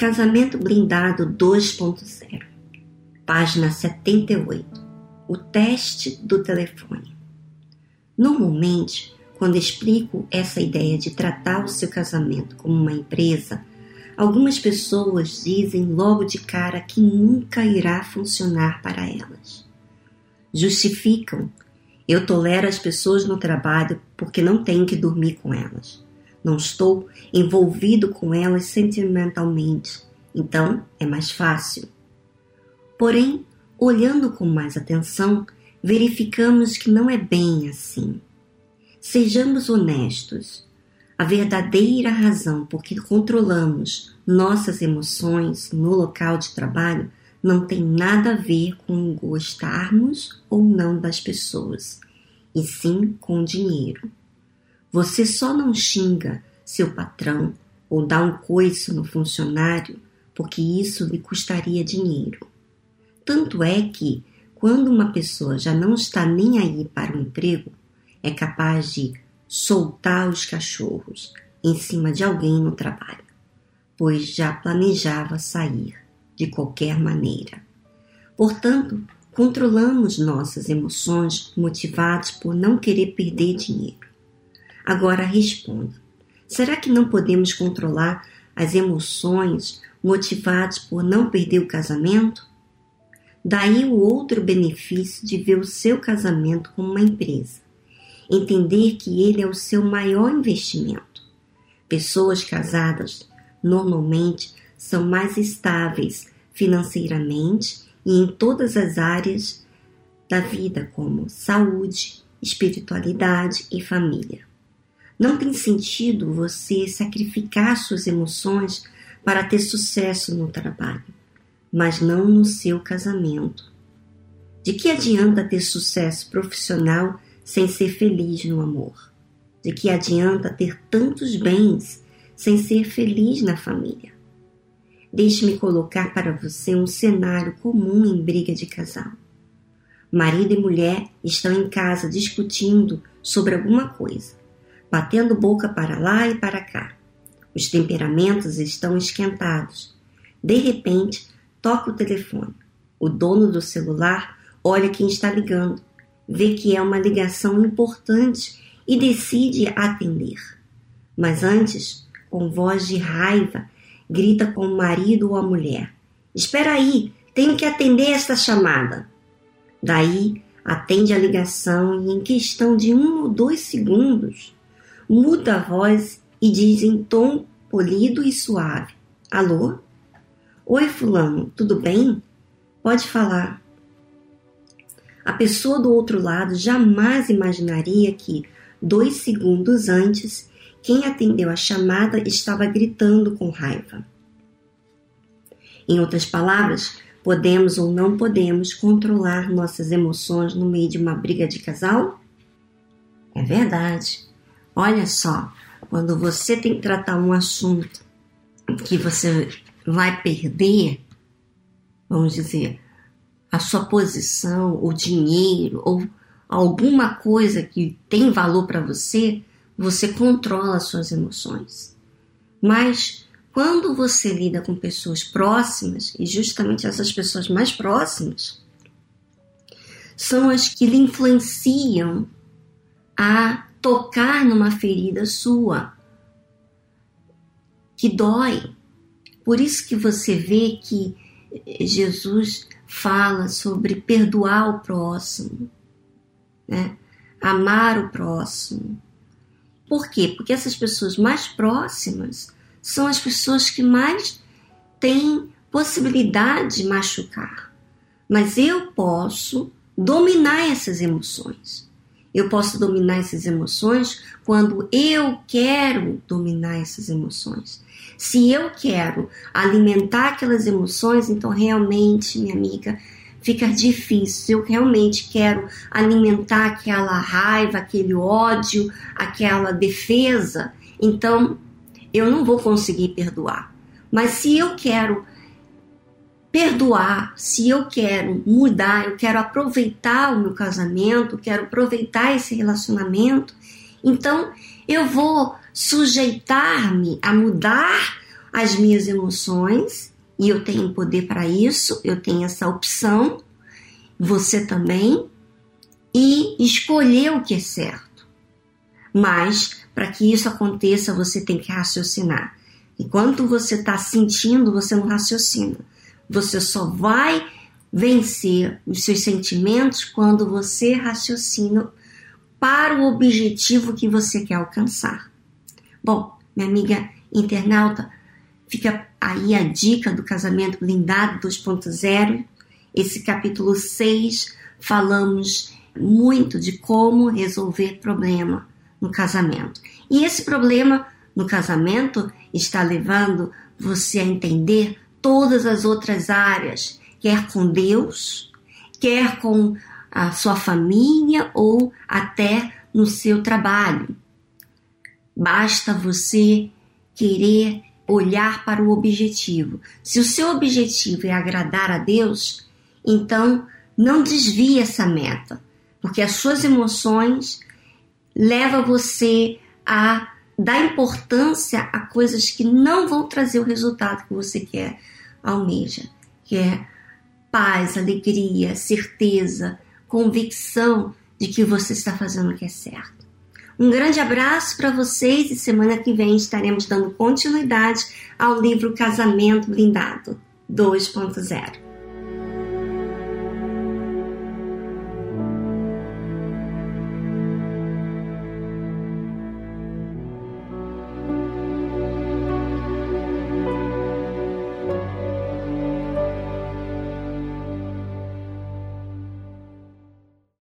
Casamento Blindado 2.0, página 78. O teste do telefone. Normalmente, quando explico essa ideia de tratar o seu casamento como uma empresa, algumas pessoas dizem logo de cara que nunca irá funcionar para elas. Justificam: eu tolero as pessoas no trabalho porque não tenho que dormir com elas. Não estou envolvido com elas sentimentalmente, então é mais fácil. Porém, olhando com mais atenção, verificamos que não é bem assim. Sejamos honestos. A verdadeira razão por que controlamos nossas emoções no local de trabalho não tem nada a ver com gostarmos ou não das pessoas, e sim com dinheiro. Você só não xinga seu patrão ou dá um coice no funcionário porque isso lhe custaria dinheiro. Tanto é que, quando uma pessoa já não está nem aí para o emprego, é capaz de soltar os cachorros em cima de alguém no trabalho, pois já planejava sair de qualquer maneira. Portanto, controlamos nossas emoções motivadas por não querer perder dinheiro. Agora responda: será que não podemos controlar as emoções motivadas por não perder o casamento? Daí o outro benefício de ver o seu casamento como uma empresa. Entender que ele é o seu maior investimento. Pessoas casadas normalmente são mais estáveis financeiramente e em todas as áreas da vida, como saúde, espiritualidade e família. Não tem sentido você sacrificar suas emoções para ter sucesso no trabalho, mas não no seu casamento. De que adianta ter sucesso profissional sem ser feliz no amor? De que adianta ter tantos bens sem ser feliz na família? Deixe-me colocar para você um cenário comum em briga de casal. Marido e mulher estão em casa discutindo sobre alguma coisa batendo boca para lá e para cá. Os temperamentos estão esquentados. De repente, toca o telefone. O dono do celular olha quem está ligando, vê que é uma ligação importante e decide atender. Mas antes, com voz de raiva, grita com o marido ou a mulher: Espera aí, tenho que atender esta chamada. Daí, atende a ligação e, em questão de um ou dois segundos, muda a voz e diz em tom polido e suave: Alô? Oi, Fulano, tudo bem? Pode falar. A pessoa do outro lado jamais imaginaria que, dois segundos antes, quem atendeu a chamada estava gritando com raiva. Em outras palavras, podemos ou não podemos controlar nossas emoções no meio de uma briga de casal? É verdade. Olha só, quando você tem que tratar um assunto que você vai perder, vamos dizer, a sua posição, o dinheiro ou alguma coisa que tem valor para você, você controla as suas emoções. Mas quando você lida com pessoas próximas, e justamente essas pessoas mais próximas, são as que lhe influenciam a tocar numa ferida sua que dói. Por isso que você vê que Jesus fala sobre perdoar o próximo, né? amar o próximo. Por quê? Porque essas pessoas mais próximas são as pessoas que mais têm possibilidade de machucar. Mas eu posso dominar essas emoções. Eu posso dominar essas emoções quando eu quero dominar essas emoções. Se eu quero alimentar aquelas emoções, então realmente, minha amiga, fica difícil. Se eu realmente quero alimentar aquela raiva, aquele ódio, aquela defesa, então eu não vou conseguir perdoar. Mas se eu quero perdoar, se eu quero mudar, eu quero aproveitar o meu casamento, quero aproveitar esse relacionamento, então eu vou sujeitar-me a mudar as minhas emoções e eu tenho poder para isso, eu tenho essa opção, você também, e escolher o que é certo. Mas, para que isso aconteça, você tem que raciocinar. Enquanto você está sentindo, você não raciocina. Você só vai vencer os seus sentimentos quando você raciocina para o objetivo que você quer alcançar. Bom, minha amiga internauta, fica aí a dica do casamento blindado 2.0. Esse capítulo 6 falamos muito de como resolver problema no casamento. E esse problema no casamento está levando você a entender todas as outras áreas, quer com Deus, quer com a sua família ou até no seu trabalho. Basta você querer olhar para o objetivo. Se o seu objetivo é agradar a Deus, então não desvie essa meta, porque as suas emoções levam você a dar importância a coisas que não vão trazer o resultado que você quer, almeja, que é paz, alegria, certeza, convicção de que você está fazendo o que é certo. Um grande abraço para vocês e semana que vem estaremos dando continuidade ao livro Casamento Blindado 2.0.